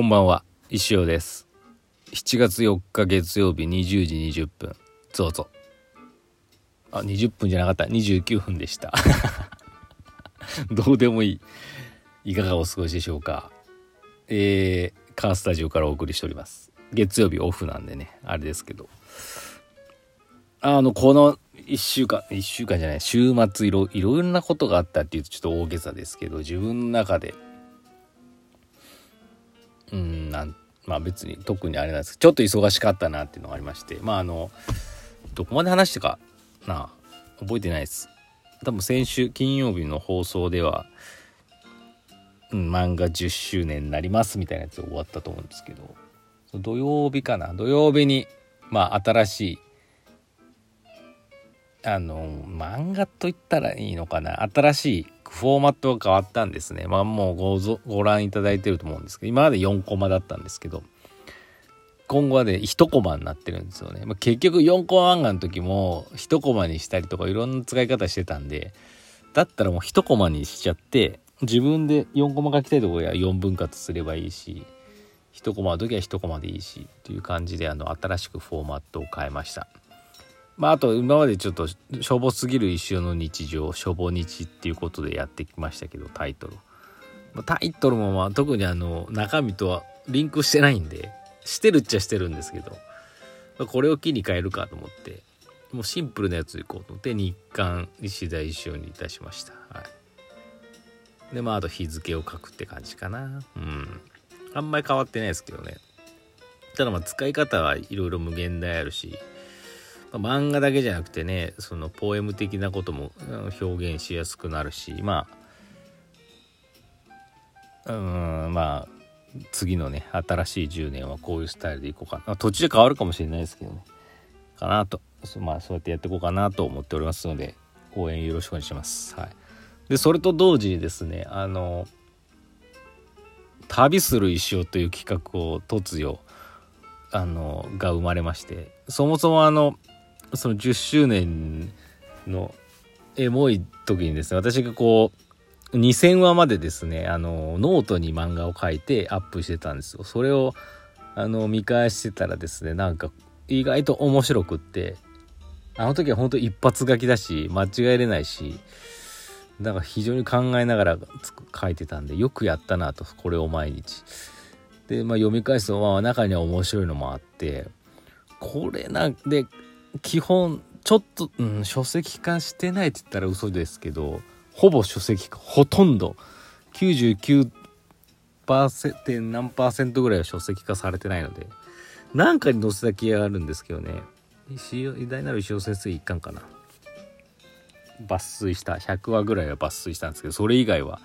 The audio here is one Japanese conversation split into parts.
こんばんは。石尾です。7月4日月曜日20時20分。どうぞ。あ20分じゃなかった。29分でした。どうでもいい。いかがお過ごしでしょうか。えー、カースタジオからお送りしております。月曜日オフなんでね。あれですけど。あのこの1週間1週間じゃない。週末いろいろんなことがあったっていうとちょっと大げさですけど自分の中でうんなんまあ別に特にあれなんですけどちょっと忙しかったなっていうのがありましてまああのどこまで話したかな覚えてないです。多分先週金曜日の放送では、うん、漫画10周年になりますみたいなやつ終わったと思うんですけど土曜日かな。土曜日にまあ新しいあの漫画と言ったらいいのかな新しいフォーマットが変わったんですね。まあもうごご覧いただいてると思うんですけど、今まで4コマだったんですけど、今後はね、1コマになってるんですよね。まあ、結局4コマ漫画の時も1コマにしたりとかいろんな使い方してたんで、だったらもう1コマにしちゃって、自分で4コマ書きたいところや4分割すればいいし、1コマの時は1コマでいいし、という感じであの新しくフォーマットを変えました。まあ、あと今までちょっとしょぼすぎる一生の日常しょぼ日っていうことでやってきましたけどタイトル。タイトルもまあ特にあの中身とはリンクしてないんでしてるっちゃしてるんですけどこれを機に変えるかと思ってもうシンプルなやついこうと思って日刊石田一生にいたしました。はい。でまああと日付を書くって感じかな。うん。あんまり変わってないですけどね。ただまあ使い方はいろいろ無限大あるし、漫画だけじゃなくてねそのポエム的なことも表現しやすくなるしまあうんまあ次のね新しい10年はこういうスタイルでいこうかな。途中で変わるかもしれないですけどね。かなと。まあそうやってやっていこうかなと思っておりますので応援よろしくお願いします。はい。でそれと同時にですねあの旅する石尾という企画を突如あのが生まれましてそもそもあのその10周年のエモい時にですね私がこう2000話までですねあのノートに漫画を書いてアップしてたんですよ。それをあの見返してたらですねなんか意外と面白くってあの時は本当一発書きだし間違えれないしだから非常に考えながら書いてたんでよくやったなとこれを毎日。で、まあ、読み返すと、まあ、中には面白いのもあってこれなんで基本ちょっと、うん、書籍化してないって言ったら嘘ですけどほぼ書籍化ほとんど。99%点何パーセントぐらいは書籍化されてないので。なんかに載せた気があるんですけどね。偉大なる石尾先生一巻かな。抜粋した100話ぐらいは抜粋したんですけどそれ以外は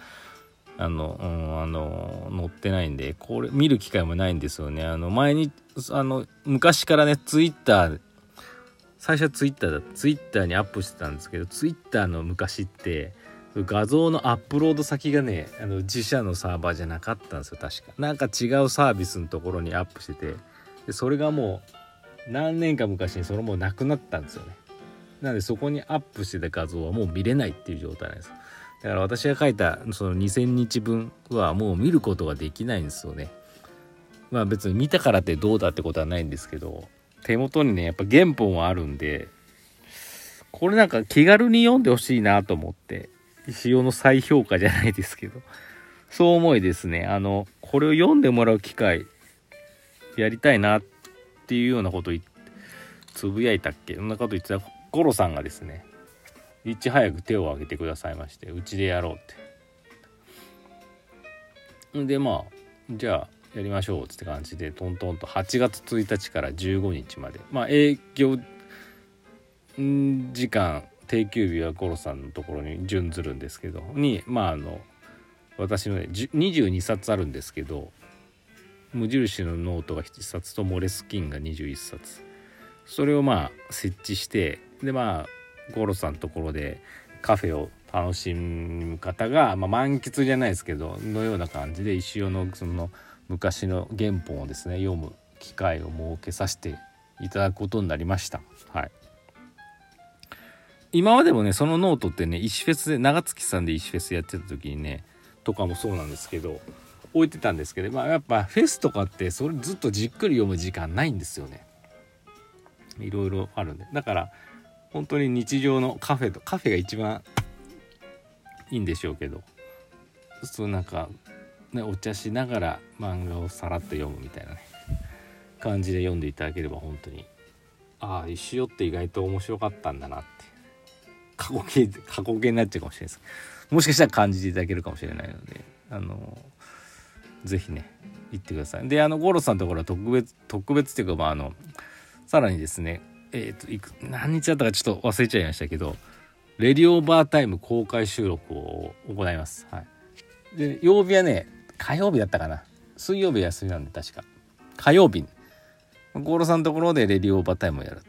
あの、うん、あの載ってないんでこれ見る機会もないんですよね。あの前にあの昔からねツイッター最初はツイッターだツイッターにアップしてたんですけどツイッターの昔って画像のアップロード先がねあの自社のサーバーじゃなかったんですよ確か。なんか違うサービスのところにアップしててでそれがもう何年か昔にそれもうなくなったんですよね。なのでそこにアップしてた画像はもう見れないっていう状態なんです。だから私が書いたその2000日分はもう見ることができないんですよね。まあ別に見たからってどうだってことはないんですけど手元にね、やっぱ原本はあるんで、これなんか気軽に読んでほしいなと思って、石尾の再評価じゃないですけど、そう思いですね、あの、これを読んでもらう機会、やりたいなっていうようなことつぶやいたっけ？そんなこと言ってたゴロさんがですね、いち早く手を挙げてくださいまして、うちでやろうって。で、まあ、じゃあ、やりましょうって感じでトントンと8月1日から15日まで。まあ営業時間定休日はゴロさんのところに準ずるんですけどにまああの私のね22冊あるんですけど無印のノートが1冊とモレスキンが21冊。それをまあ設置してでまあゴロさんのところでカフェを楽しむ方が、まあ、満喫じゃないですけどのような感じで意志雄のその昔の原本をですね読む機会を設けさせていただくことになりました。はい。今までもねそのノートってね石フェスで長月さんで石フェスやってた時にねとかもそうなんですけど置いてたんですけど、まあ、やっぱフェスとかってそれずっとじっくり読む時間ないんですよねいろいろあるんでだから本当に日常のカフェとカフェが一番いいんでしょうけどそうなんか、ね、お茶しながら漫画をさらっと読むみたいなね感じで読んでいただければ本当にああ石尾って意外と面白かったんだなって過去形過去形になっちゃうかもしれないです。もしかしたら感じていただけるかもしれないのであのぜひね行ってください。であの五郎さんのところは特別特別っていうかまああのさらにですねえっ、ー、といく何日だったかちょっと忘れちゃいましたけどレディオバータイム公開収録を行います。はい、で曜日はね火曜日だったかな。水曜日休みなんで確か。火曜日五郎さんのところでレディオーバータイムをやるっ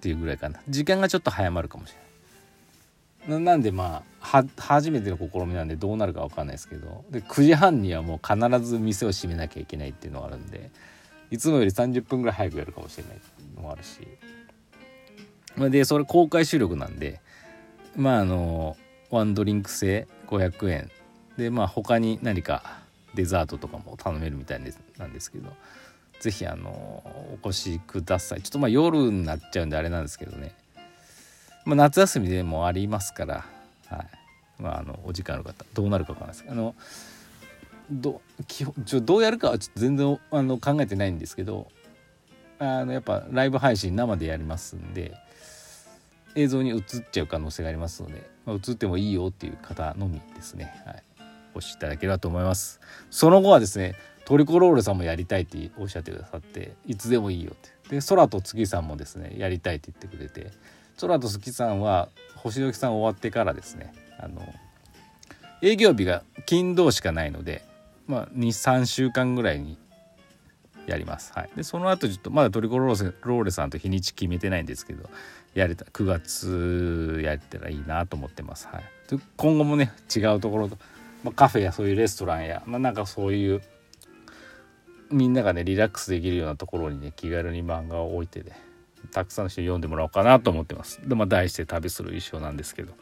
ていうぐらいかな。時間がちょっと早まるかもしれない。なんでまあ初めての試みなんでどうなるか分かんないですけど。で9時半にはもう必ず店を閉めなきゃいけないっていうのがあるんでいつもより30分ぐらい早くやるかもしれないのもあるし。でそれ公開収録なんでまああのワンドリンク制500円。でまあ他に何かデザートとかも頼めるみたいなんですけど是非あのお越しください。ちょっとまあ夜になっちゃうんであれなんですけどね、まあ、夏休みでもありますからはい。まああのお時間ある方どうなるかわかんないですけどあのど基本ちょどうやるかはちょっと全然あの考えてないんですけどあのやっぱライブ配信生でやりますんで映像に映っちゃう可能性がありますので、まあ、映ってもいいよっていう方のみですね、はい、お越しいただければと思いますその後はですねトリコロールさんもやりたいっておっしゃってくださっていつでもいいよってで空と月さんもですねやりたいって言ってくれて空と月さんは星時さん終わってからですねあの営業日が金土しかないのでまあ23週間ぐらいにやります。はい、でその後ちょっとまだトリコローレさんと日にち決めてないんですけどやれた9月やれたらいいなと思ってます。はい、今後もね違うところと、まあ、カフェやそういうレストランや、まあ、なんかそういうみんながねリラックスできるようなところにね気軽に漫画を置いてねたくさんの人に読んでもらおうかなと思ってます。でまあ題して旅する衣装なんですけど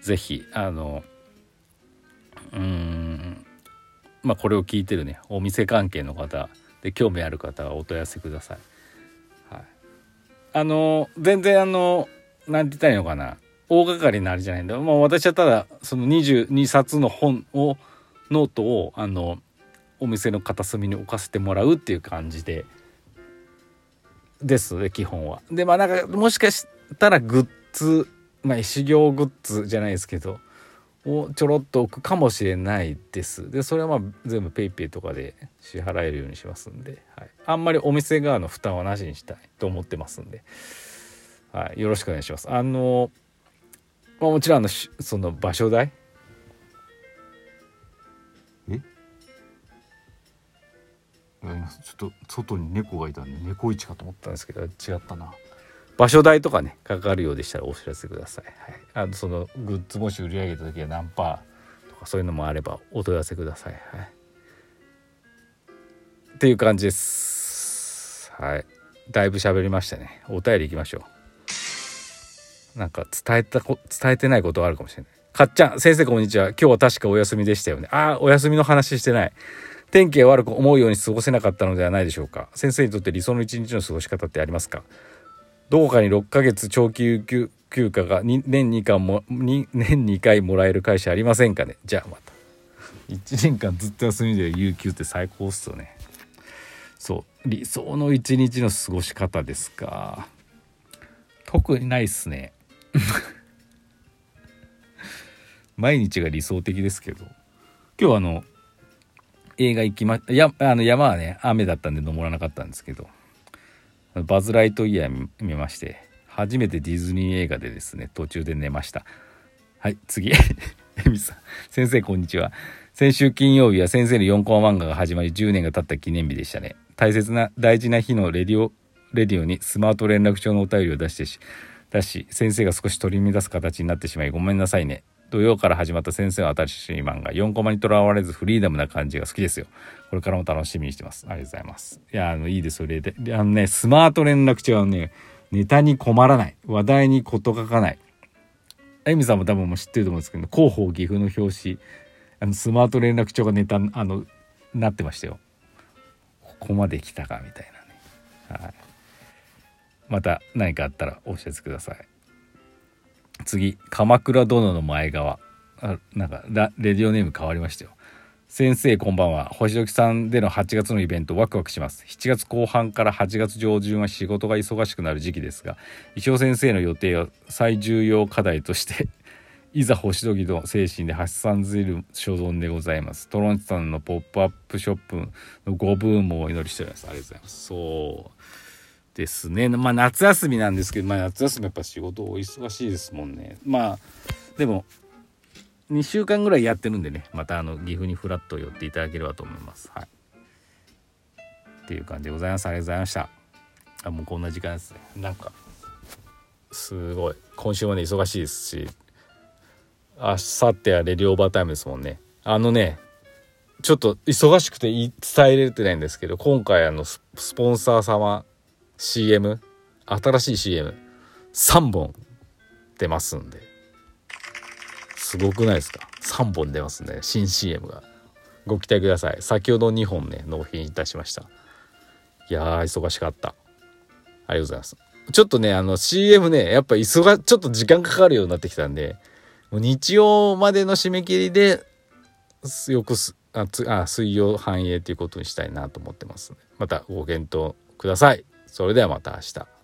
是非あのうんまあこれを聞いてるねお店関係の方で興味ある方はお問い合わせください。はい、あの全然あの何て言ったらいいのかな大掛かりなあれじゃないんだもう私はただその22冊の本をノートをあのお店の片隅に置かせてもらうっていう感じでですね基本は。でまあなんかもしかしたらグッズまあ修行グッズじゃないですけどをちょろっと置くかもしれないです。でそれはまあ全部 PayPay とかで支払えるようにしますんで、はい、あんまりお店側の負担はなしにしたいと思ってますんで、はい、よろしくお願いします。あの、まあ、もちろんあのその場所代？え？ちょっと外に猫がいたんで猫市かと思ったんですけど違ったな。場所代とかねかかるようでしたらお知らせください。はい、あのそのグッズもし売り上げた時は何パーとかそういうのもあればお問い合わせください。はい、っていう感じです。はい。だいぶ喋りましたね。お便りいきましょう。なんか伝えたこ伝えてないことがあるかもしれない。かっちゃん先生こんにちは。今日は確かお休みでしたよね。ああお休みの話してない。天気が悪く思うように過ごせなかったのではないでしょうか。先生にとって理想の一日の過ごし方ってありますか？どこかに6ヶ月長期有給休暇が年2回も年2回もらえる会社ありませんかね？じゃあまた1年間ずっと休みで有給って最高っすよねそう理想の一日の過ごし方ですか特にないっすね 毎日が理想的ですけど。今日あの映画行きまやあの山はね雨だったんで登らなかったんですけど。バズ・ライトイヤー見まして初めてディズニー映画でですね途中で寝ました。はい次。エミさん。先生こんにちは。先週金曜日は先生の4コマ漫画が始まり10年が経った記念日でしたね。大切な大事な日のレディオレディオにスマート連絡帳のお便りを出してし出し先生が少し取り乱す形になってしまいごめんなさいね土曜から始まった先生の新しい漫画4コマにとらわれずフリーダムな感じが好きですよこれからも楽しみにしてます。ありがとうございます。いや、あの、いいですよ。で、あのね、スマート連絡帳はね、ネタに困らない。話題に事書かない。あゆみさんも多分も知ってると思うんですけど、広報岐阜の表紙、あの、スマート連絡帳がネタ、あの、なってましたよここまで来たかみたいなねはいまた何かあったらお知らせください。次鎌倉殿の前側。あなんかレディオネーム変わりましたよ。先生こんばんは。星時さんでの8月のイベントワクワクします。7月後半から8月上旬は仕事が忙しくなる時期ですが石尾先生の予定は最重要課題として いざ星時の精神で発散ずる所存でございます。トロンチさんのポップアップショップのごブームをお祈りしております。ありがとうございます。そう。ですね。まあ夏休みなんですけどまあ夏休みやっぱ仕事お忙しいですもんね。まあでも2週間ぐらいやってるんでね。またあの岐阜にフラッと寄っていただければと思います。はい。っていう感じでございます。ありがとうございました。あもうこんな時間ですね。なんかすごい。今週まで忙しいですし明後日はレディオーバータイムですもんね。あのねちょっと忙しくて伝えれてないんですけど今回あのスポンサー様 CM 新しい CM3 本出ますんで。すごくないですか？3本出ますね新 CM が。ご期待ください。先ほど2本ね納品いたしました。いやー忙しかった。ありがとうございます。ちょっとねあの CM ねやっぱ忙ちょっと時間かかるようになってきたんでもう日曜までの締め切りでよくすあつあ水曜反映ということにしたいなと思ってます、ね、またご検討ください。それではまた明日。